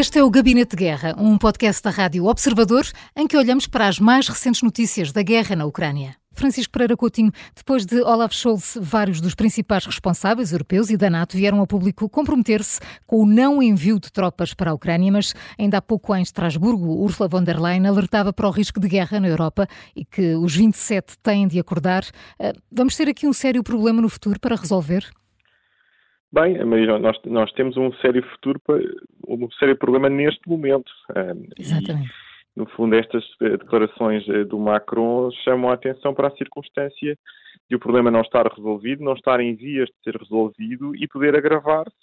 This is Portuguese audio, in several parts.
Este é o Gabinete de Guerra, um podcast da Rádio Observador em que olhamos para as mais recentes notícias da guerra na Ucrânia. Francisco Pereira Coutinho, depois de Olaf Scholz, vários dos principais responsáveis europeus e da NATO vieram a público comprometer-se com o não envio de tropas para a Ucrânia, mas ainda há pouco em Estrasburgo, Ursula von der Leyen alertava para o risco de guerra na Europa e que os 27 têm de acordar. Eh, vamos ter aqui um sério problema no futuro para resolver? Bem, Maria, nós, nós temos um sério futuro, um sério problema neste momento. Exatamente. E, no fundo, estas eh, declarações eh, do Macron chamam a atenção para a circunstância de o problema não estar resolvido, não estar em vias de ser resolvido e poder agravar-se.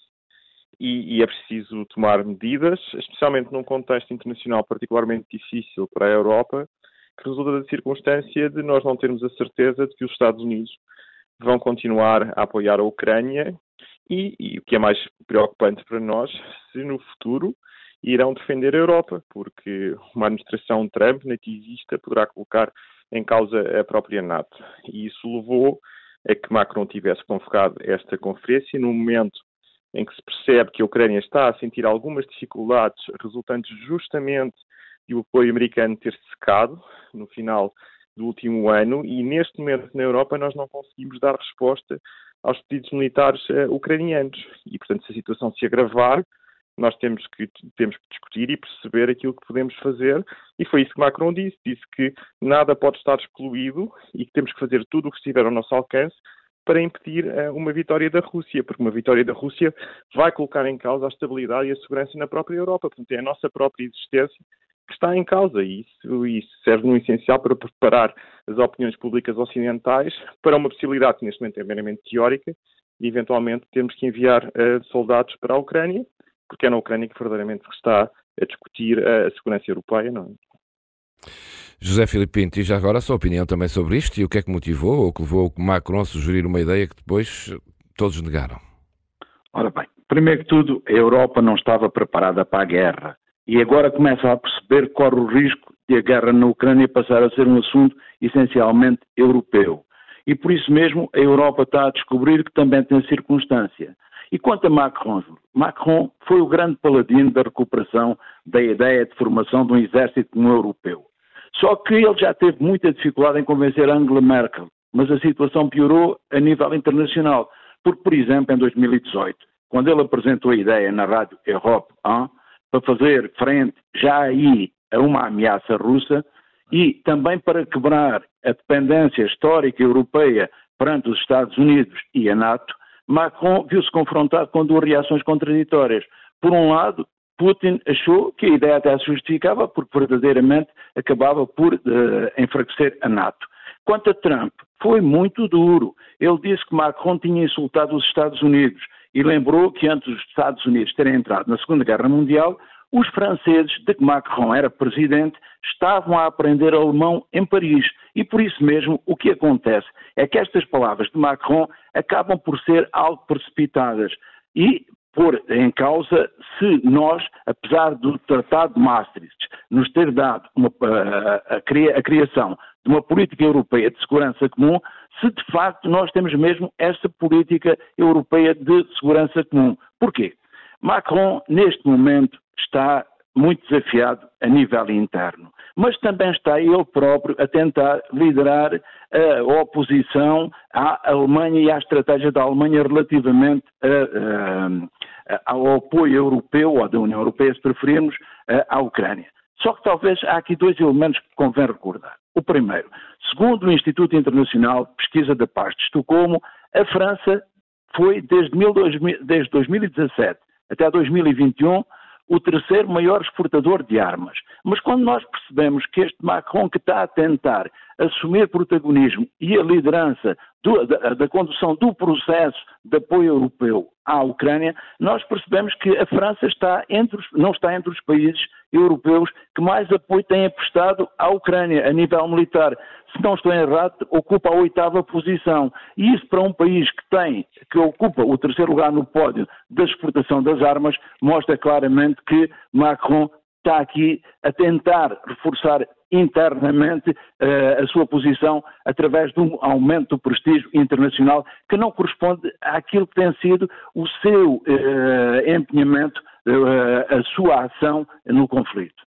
E, e, é preciso tomar medidas, especialmente num contexto internacional particularmente difícil para a Europa, que resulta da circunstância de nós não termos a certeza de que os Estados Unidos vão continuar a apoiar a Ucrânia e, e, o que é mais preocupante para nós, se no futuro irão defender a Europa, porque uma administração Trump nativista poderá colocar em causa a própria NATO. E isso levou a que Macron tivesse convocado esta conferência no momento em que se percebe que a Ucrânia está a sentir algumas dificuldades resultantes justamente de o apoio americano ter secado no final do último ano e neste momento na Europa nós não conseguimos dar resposta aos pedidos militares uh, ucranianos. E, portanto, se a situação se agravar, nós temos que, temos que discutir e perceber aquilo que podemos fazer. E foi isso que Macron disse. Disse que nada pode estar excluído e que temos que fazer tudo o que estiver ao nosso alcance para impedir uh, uma vitória da Rússia, porque uma vitória da Rússia vai colocar em causa a estabilidade e a segurança na própria Europa. Portanto, é a nossa própria existência que está em causa e isso, isso serve no essencial para preparar as opiniões públicas ocidentais para uma possibilidade que neste momento é meramente teórica e eventualmente temos que enviar uh, soldados para a Ucrânia, porque é na Ucrânia que verdadeiramente se está a discutir a segurança europeia, não é? José Filipe Pinto, e já agora a sua opinião também sobre isto e o que é que motivou ou que levou Macron a sugerir uma ideia que depois todos negaram? Ora bem, primeiro que tudo, a Europa não estava preparada para a guerra e agora começa a perceber que corre o risco de a guerra na Ucrânia passar a ser um assunto essencialmente europeu. E por isso mesmo a Europa está a descobrir que também tem circunstância. E quanto a Macron, Macron foi o grande paladino da recuperação da ideia de formação de um exército comum europeu. Só que ele já teve muita dificuldade em convencer Angela Merkel, mas a situação piorou a nível internacional. Porque, por exemplo, em 2018, quando ele apresentou a ideia na rádio Europe 1, para fazer frente já aí a uma ameaça russa e também para quebrar a dependência histórica europeia perante os Estados Unidos e a NATO, Macron viu-se confrontado com duas reações contraditórias. Por um lado, Putin achou que a ideia até se justificava porque verdadeiramente acabava por uh, enfraquecer a NATO. Quanto a Trump, foi muito duro. Ele disse que Macron tinha insultado os Estados Unidos e lembrou que antes dos Estados Unidos terem entrado na Segunda Guerra Mundial, os franceses, de que Macron era presidente, estavam a aprender alemão em Paris. E por isso mesmo, o que acontece é que estas palavras de Macron acabam por ser algo precipitadas e pôr em causa se nós, apesar do Tratado de Maastricht nos ter dado uma, a, a, a criação de uma política europeia de segurança comum, se de facto nós temos mesmo essa política europeia de segurança comum. Porquê? Macron, neste momento, está muito desafiado a nível interno, mas também está ele próprio a tentar liderar a oposição à Alemanha e à estratégia da Alemanha relativamente a, a, ao apoio europeu, ou da União Europeia, se preferirmos, à Ucrânia. Só que talvez há aqui dois elementos que convém recordar. O primeiro, segundo o Instituto Internacional de Pesquisa da Paz de Estocolmo, a França foi desde, desde 2017 até 2021 o terceiro maior exportador de armas. Mas quando nós percebemos que este Macron que está a tentar assumir protagonismo e a liderança do, da, da, condução do processo de apoio europeu à Ucrânia, nós percebemos que a França está os, não está entre os países europeus que mais apoio têm prestado à Ucrânia a nível militar. Se não estou errado, ocupa a oitava posição. E isso para um país que tem, que ocupa o terceiro lugar no pódio da exportação das armas, mostra claramente que Macron está aqui a tentar reforçar internamente uh, a sua posição através de um aumento do prestígio internacional que não corresponde àquilo que tem sido o seu uh, empenhamento a sua ação no conflito.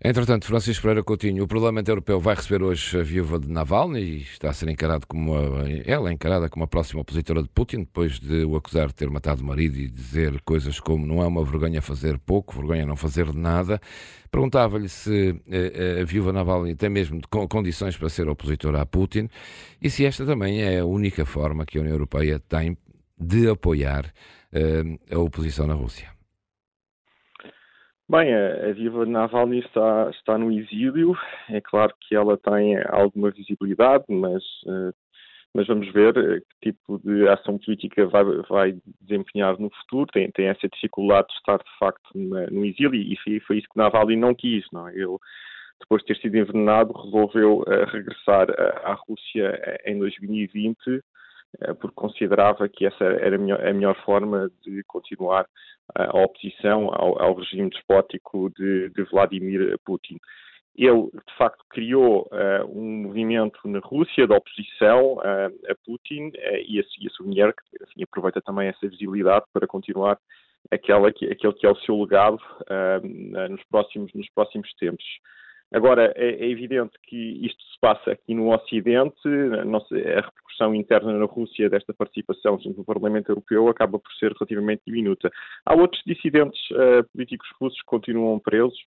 Entretanto, Francisco Pereira Coutinho, o Parlamento Europeu vai receber hoje a viúva de Navalny e está a ser encarado como ela é encarada como a próxima opositora de Putin, depois de o acusar de ter matado o marido e dizer coisas como não é uma vergonha fazer pouco, vergonha não fazer nada. Perguntava-lhe se a, eh, eh, a viúva Navalny tem mesmo condições para ser opositora a Putin e se esta também é a única forma que a União Europeia tem de apoiar uh, a oposição na Rússia. Bem, a, a viva Navalny está, está no exílio. É claro que ela tem alguma visibilidade, mas, uh, mas vamos ver uh, que tipo de ação política vai, vai desempenhar no futuro. Tem, tem essa dificuldade de estar, de facto, na, no exílio e foi, foi, isso que Navalny não quis. Não? É? Ele, depois de ter sido envenenado, resolveu uh, regressar à Rússia em 2020 eh, porque considerava que essa era a melhor, a melhor forma de continuar eh, a oposição ao, ao regime despótico de, de, Vladimir Putin. Ele, de facto, criou uh, um movimento na Rússia de oposição uh, a Putin uh, e, a, e a que aproveita também essa visibilidade para continuar aquela que, aquele que é o seu legado nos, próximos, nos próximos tempos. Agora, é, é, evidente que isto se passa aqui no Ocidente, a, repercussão interna na Rússia desta participação no Parlamento Europeu acaba por ser relativamente diminuta. Há outros dissidentes uh, políticos russos que continuam presos,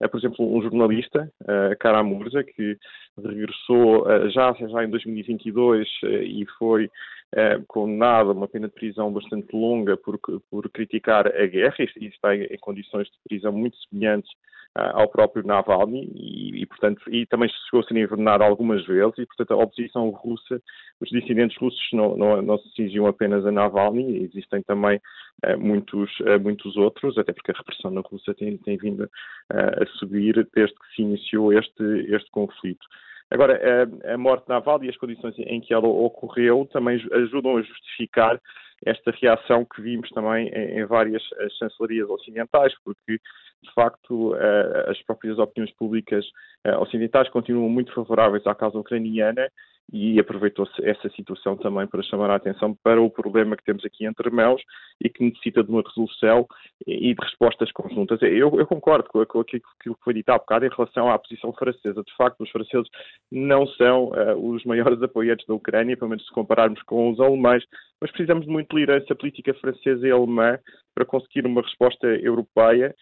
é, por exemplo, um jornalista, uh, Karamurza, que regressou uh, já, já em 2022 uh, e foi uh, condenado a uma pena de prisão bastante longa por, por criticar a guerra e, está em, em condições de prisão muito semelhantes ao próprio Navalny e, e, portanto, e também chegou a ser envenenado algumas vezes e, portanto, a oposição russa, os dissidentes russos não, não, não se cingiam apenas a Navalny, existem também uh, muitos, uh, muitos outros, até porque a repressão na Rússia tem, tem vindo uh, a subir desde que se iniciou este, este conflito. Agora, a, a morte de Navalny e as condições em que ela ocorreu também ajudam a justificar esta reação que vimos também em, várias chancelarias ocidentais, porque de facto, eh, as próprias opiniões públicas eh, ocidentais continuam muito favoráveis à causa ucraniana e aproveitou-se essa situação também para chamar a atenção para o problema que temos aqui entre mãos e que necessita de uma resolução e de respostas conjuntas. Eu, eu concordo com, aquilo que foi dito há bocado em relação à posição francesa. De facto, os franceses não são uh, os maiores apoiantes da Ucrânia, pelo menos se compararmos com os alemães, mas precisamos de muita liderança política francesa e alemã para conseguir uma resposta europeia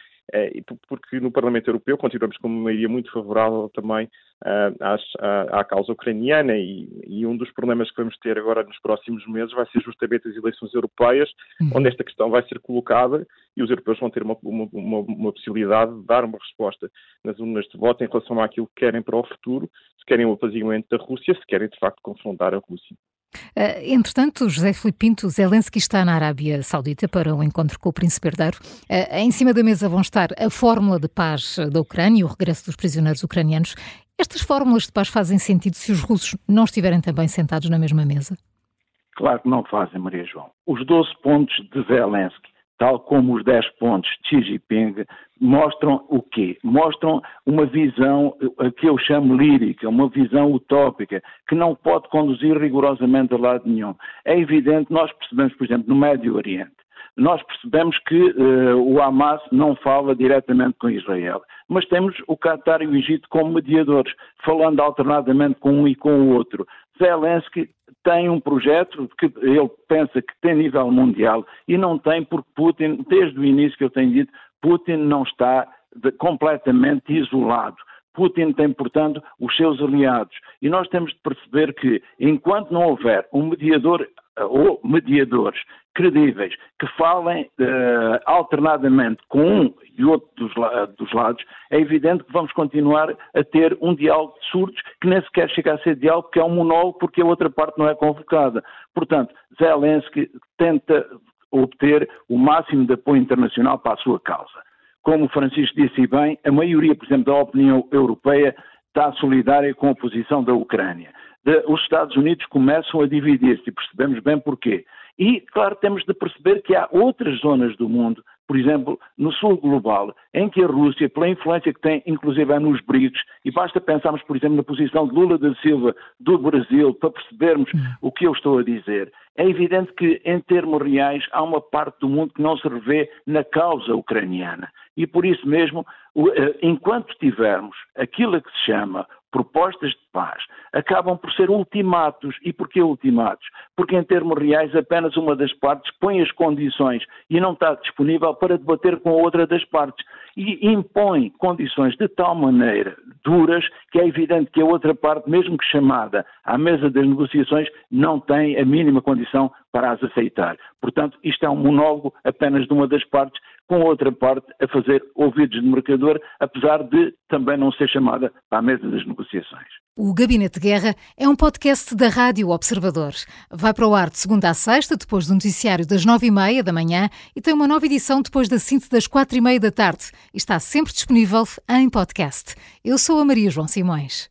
porque no Parlamento Europeu continuamos com uma maioria muito favorável também uh, às, à, à, causa ucraniana e, e, um dos problemas que vamos ter agora nos próximos meses vai ser justamente as eleições europeias, uhum. onde esta questão vai ser colocada e os europeus vão ter uma, uma, uma, uma, possibilidade de dar uma resposta nas urnas de voto em relação àquilo que querem para o futuro, se querem o apaziguamento da Rússia, se querem de facto confrontar a Rússia. Uh, entretanto, José Filipe Pinto, Zelensky está na Arábia Saudita para um encontro com o príncipe herdeiro. Uh, em cima da mesa vão estar a fórmula de paz da Ucrânia e o regresso dos prisioneiros ucranianos. Estas fórmulas de paz fazem sentido se os russos não estiverem também sentados na mesma mesa? Claro que não fazem, Maria João. Os 12 pontos de Zelensky tal como os 10 pontos de Xi Jinping, mostram o quê? Mostram uma visão que eu chamo lírica, uma visão utópica, que não pode conduzir rigorosamente a lado nenhum. É evidente, nós percebemos, por exemplo, no Médio Oriente, nós percebemos que uh, o Hamas não fala diretamente com Israel, mas temos o Qatar e o Egito como mediadores, falando alternadamente com um e com o outro. Zelensky tem um projeto que ele pensa que tem nível mundial e não tem porque Putin, desde o início que eu tenho dito, Putin não está de, completamente isolado. Putin tem, portanto, os seus aliados. E nós temos de perceber que, enquanto não houver um mediador ou mediadores credíveis que falem uh, alternadamente com um e outro dos, dos, lados, é evidente que vamos continuar a ter um diálogo de surdos que nem sequer chega a ser diálogo, que é um monólogo porque a outra parte não é convocada. Portanto, Zelensky tenta obter o máximo de apoio internacional para a sua causa. Como o Francisco disse bem, a maioria, por exemplo, da opinião europeia está solidária com a posição da Ucrânia. De, os Estados Unidos começam a dividir-se e percebemos bem porquê. E, claro, temos de perceber que há outras zonas do mundo, por exemplo, no sul global, em que a Rússia, pela influência que tem, inclusive é nos BRICS, e basta pensarmos, por exemplo, na posição de Lula da Silva do Brasil, para percebermos hum. o que eu estou a dizer. É evidente que, em termos reais, há uma parte do mundo que não se revê na causa ucraniana. E por isso mesmo, eh, enquanto tivermos aquilo que se chama propostas de paz acabam por ser ultimatos. E porquê ultimatos? Porque, em termos reais, apenas uma das partes põe as condições e não está disponível para debater com a outra das partes. E impõe condições de tal maneira duras que é evidente que a outra parte, mesmo que chamada à mesa das negociações, não tem a mínima condição para as aceitar. Portanto, isto é um monólogo apenas de uma das partes, com a outra parte a fazer ouvidos de mercador, apesar de também não ser chamada a mesa das negociações. O Gabinete de Guerra é um podcast da Rádio Observador. Vai para o ar de segunda a sexta, depois do noticiário das nove e meia da manhã e tem uma nova edição depois da síntese das quatro e meia da tarde. Está sempre disponível em podcast. Eu sou a Maria João Simões.